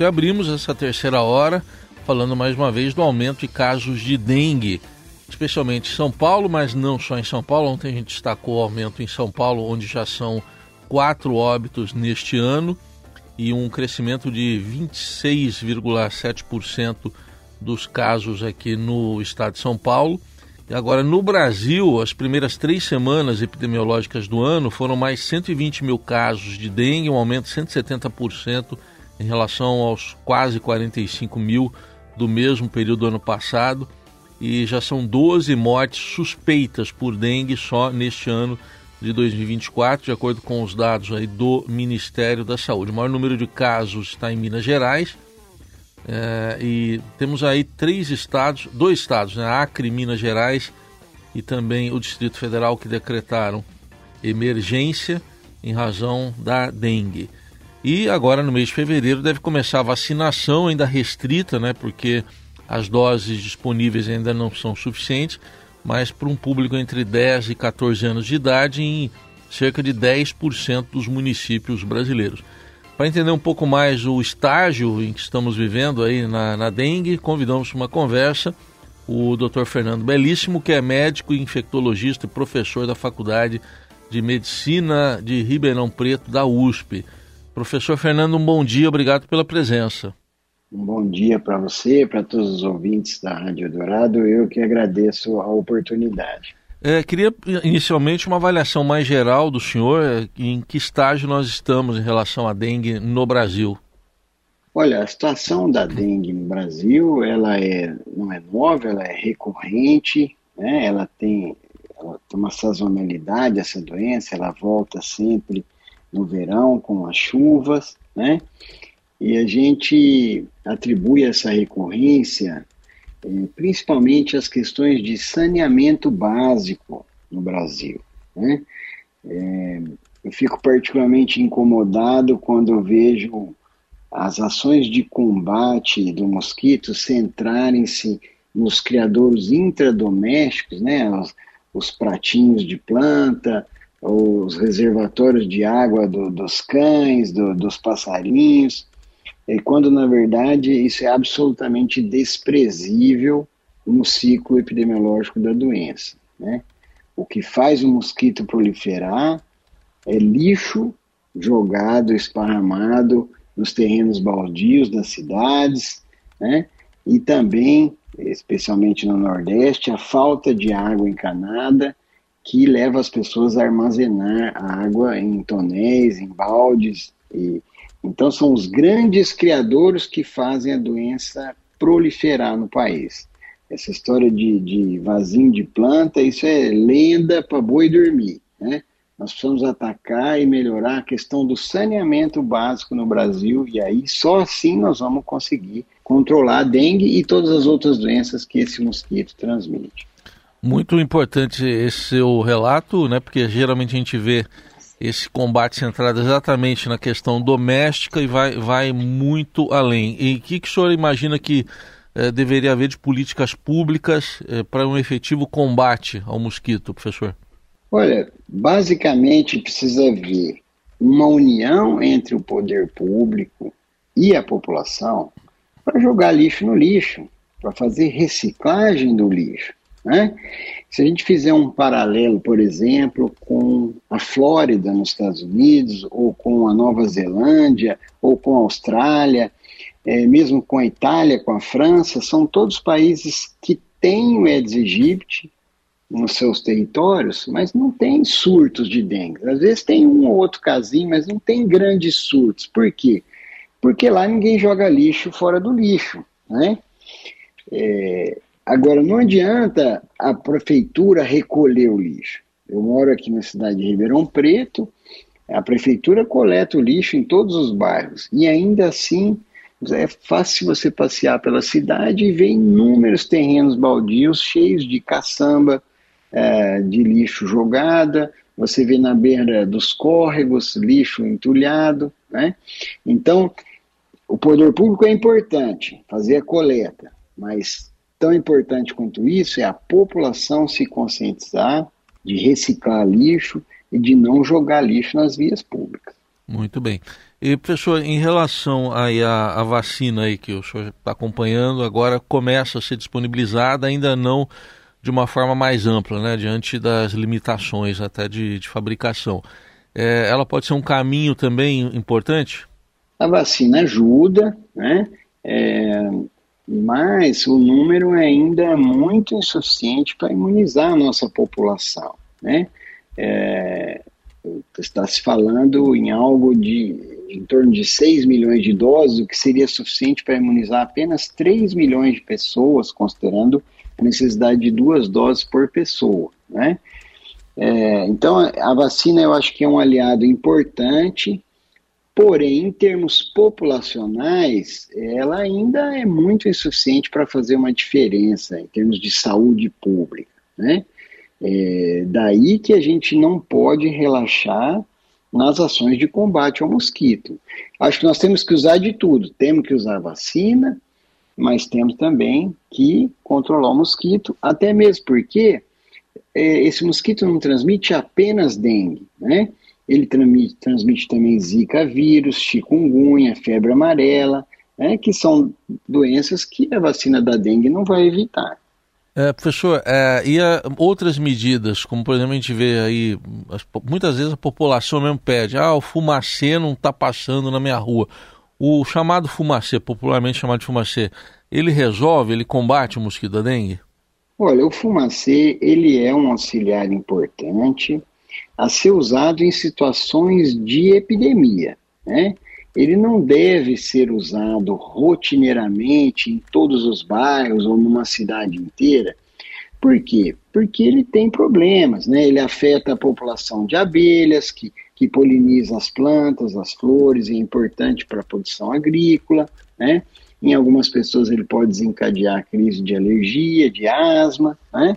E abrimos essa terceira hora falando mais uma vez do aumento de casos de dengue, especialmente em São Paulo, mas não só em São Paulo. Ontem a gente destacou o aumento em São Paulo, onde já são quatro óbitos neste ano e um crescimento de 26,7% dos casos aqui no estado de São Paulo. E agora, no Brasil, as primeiras três semanas epidemiológicas do ano foram mais 120 mil casos de dengue, um aumento de 170% em relação aos quase 45 mil do mesmo período do ano passado. E já são 12 mortes suspeitas por dengue só neste ano de 2024, de acordo com os dados aí do Ministério da Saúde. O maior número de casos está em Minas Gerais, é, e temos aí três estados, dois estados, né, Acre, Minas Gerais e também o Distrito Federal que decretaram emergência em razão da dengue. E agora no mês de fevereiro deve começar a vacinação ainda restrita, né, porque as doses disponíveis ainda não são suficientes, mas para um público entre 10 e 14 anos de idade em cerca de 10% dos municípios brasileiros. Para entender um pouco mais o estágio em que estamos vivendo aí na, na dengue, convidamos uma conversa o Dr. Fernando Belíssimo, que é médico, infectologista e professor da Faculdade de Medicina de Ribeirão Preto, da USP. Professor Fernando, um bom dia, obrigado pela presença. Um bom dia para você, para todos os ouvintes da Rádio Dourado. Eu que agradeço a oportunidade. É, queria inicialmente uma avaliação mais geral do senhor, é, em que estágio nós estamos em relação à dengue no Brasil. Olha, a situação da dengue no Brasil, ela é, não é nova, ela é recorrente, né? ela, tem, ela tem uma sazonalidade, essa doença, ela volta sempre no verão com as chuvas, né? E a gente atribui essa recorrência é, principalmente as questões de saneamento básico no Brasil. Né? É, eu fico particularmente incomodado quando eu vejo as ações de combate do mosquito centrarem-se nos criadores intradomésticos, né, os, os, pratinhos de planta, os reservatórios de água do, dos cães, do, dos passarinhos, quando na verdade isso é absolutamente desprezível no ciclo epidemiológico da doença. Né? O que faz o mosquito proliferar é lixo jogado, esparramado nos terrenos baldios das cidades, né? e também, especialmente no Nordeste, a falta de água encanada que leva as pessoas a armazenar água em tonéis, em baldes e então, são os grandes criadores que fazem a doença proliferar no país. Essa história de, de vasinho de planta, isso é lenda para boi dormir. Né? Nós precisamos atacar e melhorar a questão do saneamento básico no Brasil, e aí só assim nós vamos conseguir controlar a dengue e todas as outras doenças que esse mosquito transmite. Muito importante esse seu relato, né? Porque geralmente a gente vê esse combate centrado exatamente na questão doméstica e vai, vai muito além. E o que, que o senhor imagina que eh, deveria haver de políticas públicas eh, para um efetivo combate ao mosquito, professor? Olha, basicamente precisa haver uma união entre o poder público e a população para jogar lixo no lixo, para fazer reciclagem do lixo. Né? Se a gente fizer um paralelo, por exemplo, com a Flórida nos Estados Unidos, ou com a Nova Zelândia, ou com a Austrália, é, mesmo com a Itália, com a França, são todos países que têm o Aedes aegypti nos seus territórios, mas não tem surtos de dengue. Às vezes tem um ou outro casinho, mas não tem grandes surtos. Por quê? Porque lá ninguém joga lixo fora do lixo, né? É, Agora, não adianta a prefeitura recolher o lixo. Eu moro aqui na cidade de Ribeirão Preto, a prefeitura coleta o lixo em todos os bairros e ainda assim é fácil você passear pela cidade e ver inúmeros terrenos baldios cheios de caçamba, é, de lixo jogada, você vê na beira dos córregos lixo entulhado, né? Então, o poder público é importante fazer a coleta, mas Tão importante quanto isso é a população se conscientizar de reciclar lixo e de não jogar lixo nas vias públicas. Muito bem. E, professor, em relação aí à, à vacina aí que o senhor está acompanhando, agora começa a ser disponibilizada, ainda não de uma forma mais ampla, né, diante das limitações até de, de fabricação. É, ela pode ser um caminho também importante? A vacina ajuda, né? É, mas o número é ainda muito insuficiente para imunizar a nossa população, né? É, está se falando em algo de em torno de 6 milhões de doses, o que seria suficiente para imunizar apenas 3 milhões de pessoas, considerando a necessidade de duas doses por pessoa, né? É, então, a vacina eu acho que é um aliado importante, porém, em termos populacionais, ela ainda é muito insuficiente para fazer uma diferença em termos de saúde pública, né? É, daí que a gente não pode relaxar nas ações de combate ao mosquito. Acho que nós temos que usar de tudo. Temos que usar vacina, mas temos também que controlar o mosquito, até mesmo porque é, esse mosquito não transmite apenas dengue, né? Ele transmite, transmite também zika vírus, chikungunya, febre amarela, né? que são doenças que a vacina da dengue não vai evitar. É, professor, é, e a, outras medidas, como por exemplo a gente vê aí, as, muitas vezes a população mesmo pede, ah, o fumacê não está passando na minha rua. O chamado fumacê, popularmente chamado de fumacê, ele resolve, ele combate o mosquito da dengue? Olha, o fumacê, ele é um auxiliar importante a ser usado em situações de epidemia, né? ele não deve ser usado rotineiramente em todos os bairros ou numa cidade inteira. Por quê? Porque ele tem problemas, né? Ele afeta a população de abelhas, que, que poliniza as plantas, as flores, é importante para a produção agrícola, né? Em algumas pessoas ele pode desencadear crise de alergia, de asma, né?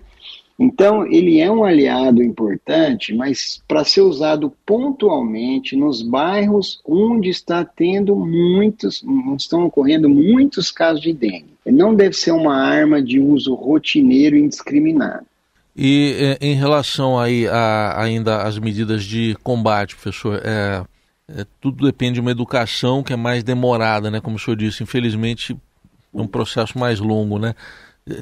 Então, ele é um aliado importante, mas para ser usado pontualmente nos bairros onde está tendo muitos, estão ocorrendo muitos casos de dengue. Não deve ser uma arma de uso rotineiro e indiscriminado. E é, em relação aí a, ainda às medidas de combate, professor, é, é, tudo depende de uma educação que é mais demorada, né? Como o senhor disse, infelizmente um processo mais longo, né?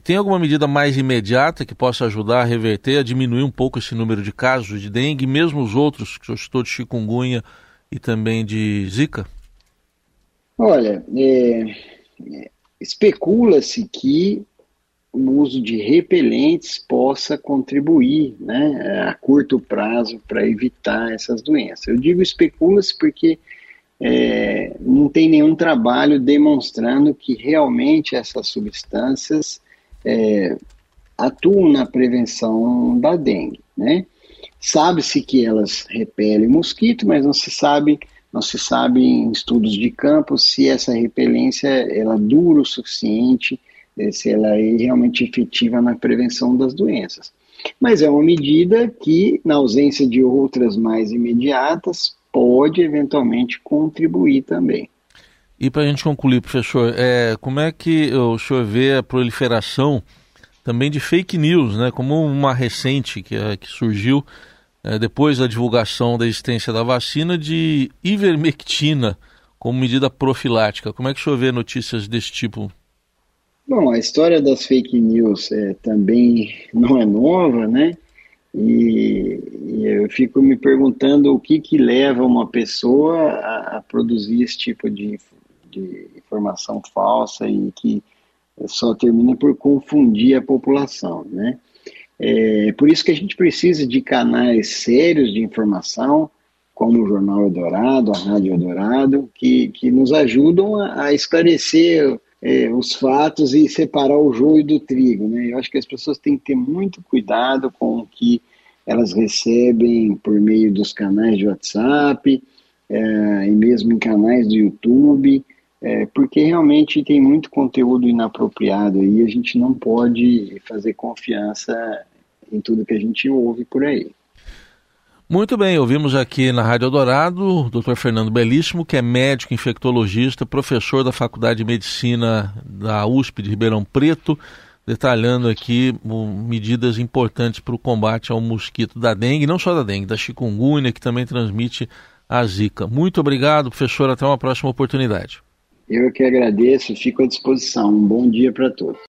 Tem alguma medida mais imediata que possa ajudar a reverter, a diminuir um pouco esse número de casos de dengue, mesmo os outros que eu estou de chikungunya e também de zika? Olha, é, especula-se que o uso de repelentes possa contribuir né, a curto prazo para evitar essas doenças. Eu digo especula-se porque é, não tem nenhum trabalho demonstrando que realmente essas substâncias é, atuam na prevenção da dengue, né? Sabe-se que elas repelem mosquito, mas não se sabe, não se sabe em estudos de campo se essa repelência ela dura o suficiente, é, se ela é realmente efetiva na prevenção das doenças. Mas é uma medida que, na ausência de outras mais imediatas, pode eventualmente contribuir também. E para a gente concluir, professor, é, como é que o senhor vê a proliferação também de fake news, né? Como uma recente que, é, que surgiu é, depois da divulgação da existência da vacina de ivermectina como medida profilática. Como é que o senhor vê notícias desse tipo? Bom, a história das fake news é, também não é nova, né? E, e, eu fico me perguntando o que, que leva uma pessoa a, a produzir esse tipo de de informação falsa e que só termina por confundir a população, né? É por isso que a gente precisa de canais sérios de informação, como o Jornal Eldorado, a Rádio Eldorado, que, que nos ajudam a, a esclarecer é, os fatos e separar o joio do trigo. Né? Eu acho que as pessoas têm que ter muito cuidado com o que elas recebem por meio dos canais de WhatsApp é, e mesmo em canais do YouTube é, porque realmente tem muito conteúdo inapropriado e a gente não pode fazer confiança em tudo que a gente ouve por aí. Muito bem, ouvimos aqui na Rádio Eldorado o Dr. Fernando Belíssimo, que é médico infectologista, professor da Faculdade de Medicina da USP de Ribeirão Preto, detalhando aqui medidas importantes para o combate ao mosquito da dengue, não só da dengue, da chikungunya, que também transmite a Zika. Muito obrigado, professor. Até uma próxima oportunidade. Eu que agradeço, fico à disposição. Um bom dia para todos.